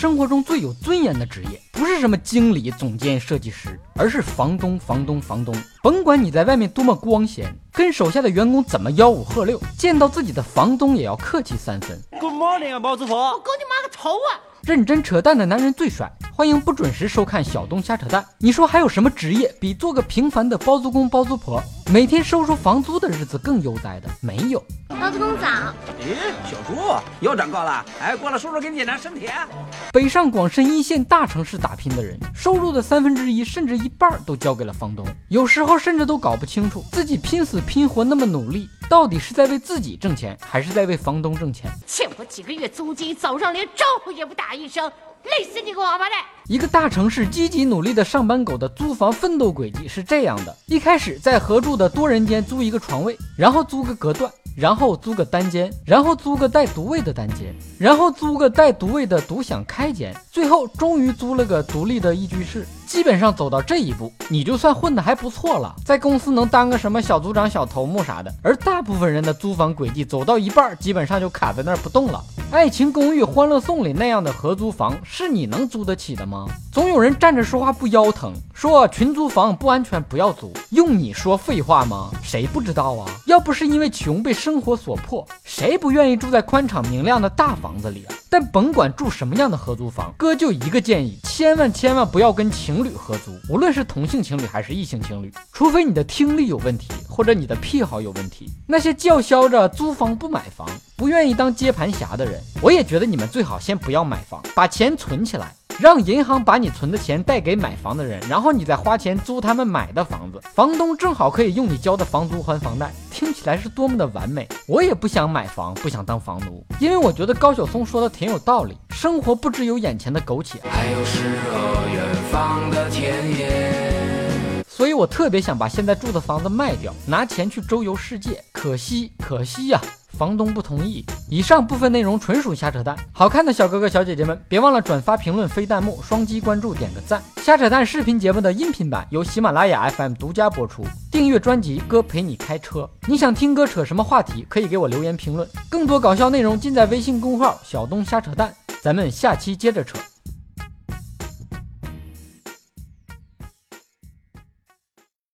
生活中最有尊严的职业，不是什么经理、总监、设计师，而是房东。房东，房东，甭管你在外面多么光鲜，跟手下的员工怎么吆五喝六，见到自己的房东也要客气三分。Good morning 啊，包租婆！我狗你妈个头啊！认真扯淡的男人最帅，欢迎不准时收看小东瞎扯淡。你说还有什么职业比做个平凡的包租公包租婆，每天收收房租的日子更悠哉的？没有。包租公早。咦，小朱又长高了，哎，过来叔叔给你检查身体。北上广深一线大城市打拼的人，收入的三分之一甚至一半都交给了房东，有时候甚至都搞不清楚自己拼死拼活那么努力，到底是在为自己挣钱，还是在为房东挣钱？欠我几个月租金，早上连招呼也不打一声。累死你个王八蛋！一个大城市积极努力的上班狗的租房奋斗轨迹是这样的：一开始在合住的多人间租一个床位，然后租个隔断，然后租个单间，然后租个带独卫的单间，然后租个带独卫的独享开间，最后终于租了个独立的一居室。基本上走到这一步，你就算混得还不错了，在公司能当个什么小组长、小头目啥的。而大部分人的租房轨迹走到一半，基本上就卡在那儿不动了。爱情公寓、欢乐颂里那样的合租房，是你能租得起的吗？总有人站着说话不腰疼，说群租房不安全，不要租。用你说废话吗？谁不知道啊？要不是因为穷被生活所迫，谁不愿意住在宽敞明亮的大房子里啊？甭管住什么样的合租房，哥就一个建议：千万千万不要跟情侣合租，无论是同性情侣还是异性情侣，除非你的听力有问题，或者你的癖好有问题。那些叫嚣着租房不买房。不愿意当接盘侠的人，我也觉得你们最好先不要买房，把钱存起来，让银行把你存的钱贷给买房的人，然后你再花钱租他们买的房子，房东正好可以用你交的房租还房贷，听起来是多么的完美。我也不想买房，不想当房奴，因为我觉得高晓松说的挺有道理，生活不只有眼前的苟且，还有诗和远方的田野。所以我特别想把现在住的房子卖掉，拿钱去周游世界，可惜，可惜呀。房东不同意。以上部分内容纯属瞎扯淡。好看的小哥哥小姐姐们，别忘了转发、评论、飞弹幕、双击关注、点个赞。瞎扯淡视频节目的音频版由喜马拉雅 FM 独家播出。订阅专辑《哥陪你开车》，你想听哥扯什么话题，可以给我留言评论。更多搞笑内容尽在微信公号“小东瞎扯淡”。咱们下期接着扯。